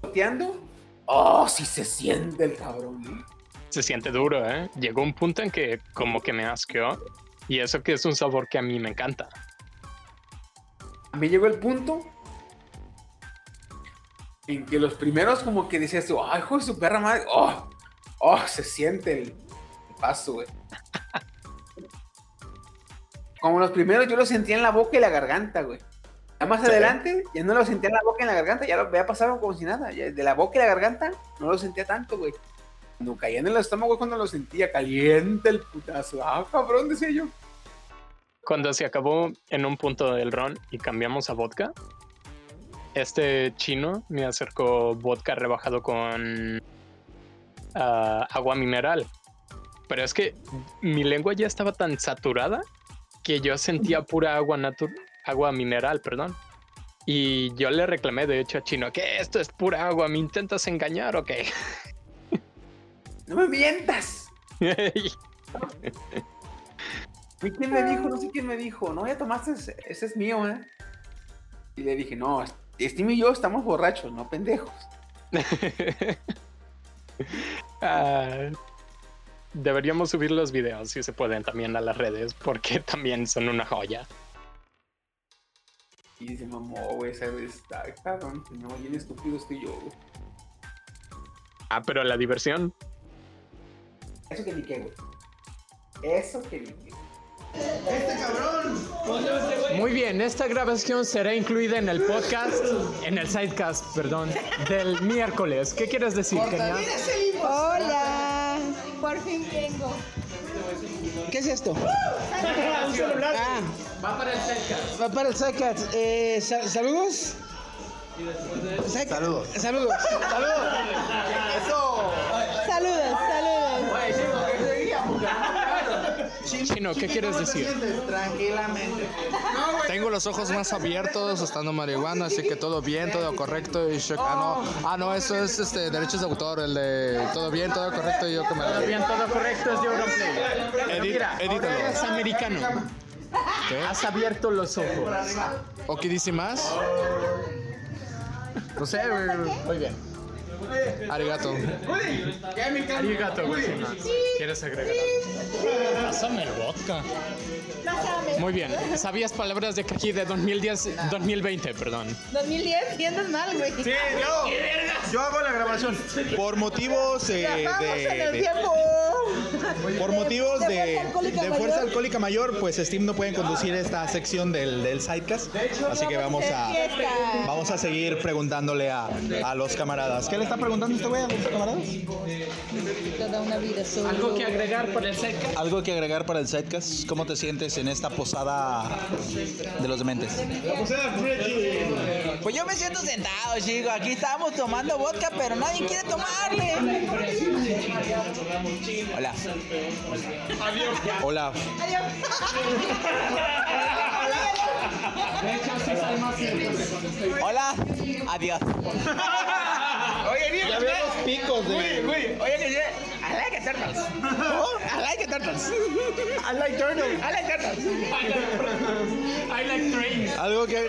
sorteando, oh, sí se siente el cabrón, ¿eh? Se siente duro, ¿eh? Llegó un punto en que como que me asqueó. Y eso que es un sabor que a mí me encanta. A mí llegó el punto en que los primeros como que decías tú, ay, hijo de su perra madre, oh, oh, se siente el, paso, güey. Como los primeros yo lo sentía en la boca y la garganta, güey. Ya más Sí. adelante ya no lo sentía en la boca y en la garganta, ya lo había pasado como si nada. ya de la boca y la garganta no lo sentía tanto, güey. Cuando caía en el estómago cuando lo sentía caliente el putazo. Ah, cabrón, decía yo. cuando se acabó en un punto del ron y cambiamos a vodka, este chino me acercó vodka rebajado con ah, agua mineral. Pero es que mi lengua ya estaba tan saturada que yo sentía pura agua natural, agua mineral, perdón. Y yo le reclamé, de hecho, a Chino, que esto es pura agua, ¿me intentas engañar o qué? ¡No me mientas! ¿Y quién me dijo? No sé quién me dijo. No, ya tomaste, ese, ese es mío, ¿eh? Y le dije, no, Steam y yo estamos borrachos, no pendejos. Ah, deberíamos subir los videos si se pueden también a las redes porque también son una joya. Y se mamó, güey, ¿sabes? Está cabrón, no, bien estúpido estoy yo, güey. Ah, pero la diversión. Eso que ni qué, güey. Eso que ni qué. ¡Este cabrón! Muy bien, esta grabación será incluida en el podcast, en el sidecast, perdón, del miércoles. ¿Qué quieres decir, Kenia? Hola, por fin vengo. ¿Qué es esto? Un celular. Ah, Va para el sidecast. va para el Sidecast. Eh, sa- ¿Saludos? Saludos. Saludos. Saludos. Saludos, saludos. Chino, ¿qué quieres decir? Tranquilamente. Tengo los ojos más abiertos estando marihuana, así que todo bien, todo correcto. Y yo- ah, no, ah, no, eso es este, derechos de autor, el de todo bien, todo correcto. Y yo que me Todo bien, todo correcto, es de Auronplay. Pero Edit- mira, edítalo. eres americano. ¿Qué? Has abierto los ojos. ¿O qué dice más? No sé. Muy bien. Arigato. Arigato, güey. ¿Quieres agregar? Pásame el vodka. Muy bien. ¿Sabías palabras de aquí de 2010, 2020, perdón? 2010, y andas mal, güey. Sí, yo, yo hago la grabación. Por motivos eh, Viajamos en el de, tiempo. de- por motivos De de, fuerza alcohólica de mayor. fuerza alcohólica mayor, pues Steam no pueden conducir esta sección del, del sidecast. Así que vamos a vamos a seguir preguntándole a, a los camaradas. ¿Qué le está preguntando este güey a los camaradas? Toda una vida solo. ¿Algo que agregar por el sidecast? Algo que agregar para el sidecast. ¿Cómo te sientes en esta posada de los dementes? Pues yo me siento sentado, chico. Aquí estábamos tomando vodka, pero nadie quiere tomarle. Hola. Hola. Hola. Adiós. Oye, Ya veo los picos de. Oye, que I like turtles. I like turtles. I like turtle. I like turtles. I like trains. ¿Algo que,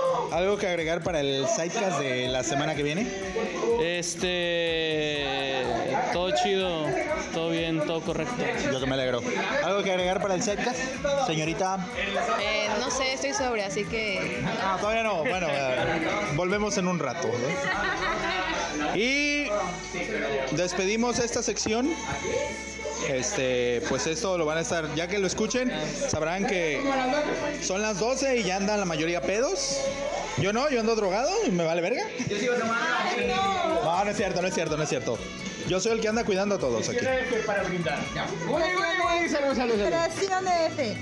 ¿Algo que agregar para el sidecast de la semana que viene? Este, todo chido, todo bien, todo correcto. Yo que me alegro. ¿Algo que agregar para el sidecast? Señorita. Eh, no sé, estoy sobria, así que Ah, todavía no. Bueno, eh, volvemos en un rato. ¿eh? Y despedimos esta sección. Este, pues esto lo van a estar, ya que lo escuchen, sabrán que son las 12 y ya andan la mayoría pedos. Yo no, yo ando drogado y me vale verga. No, no es cierto, no es cierto, no es cierto. Yo soy el que anda cuidando a todos aquí. Para brindar. Presión F.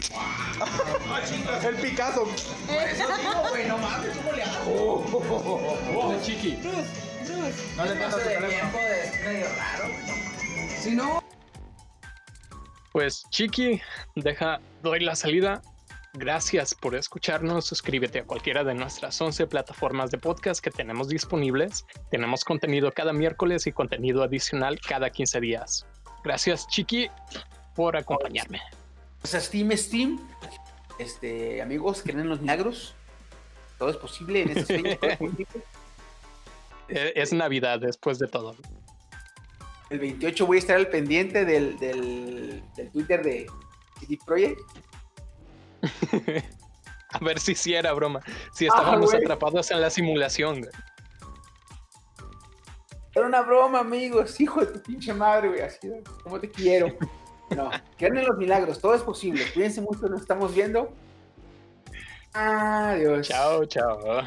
El Picasso. Oh, chiqui. No le metas tu teléfono. Pues Chiqui, deja, doy la salida. Gracias por escucharnos. Suscríbete a cualquiera de nuestras 11 plataformas de podcast que tenemos disponibles. Tenemos contenido cada miércoles y contenido adicional cada 15 días. Gracias Chiqui por acompañarme. Sea, Steam, Steam. Este, amigos, creen en los milagros. Todo es posible en fechas, todo es posible. Eh, Es Navidad después de todo. El 28 voy a estar al pendiente del, del, del Twitter de CD Projekt. A ver si sí era broma. Si estábamos güey. atrapados en la simulación. güey. Era una broma, amigos. Hijo de tu pinche madre, güey. Así, ¿cómo te quiero? No, creen en los milagros, todo es posible. Cuídense mucho, nos estamos viendo. Adiós. Chao, chao.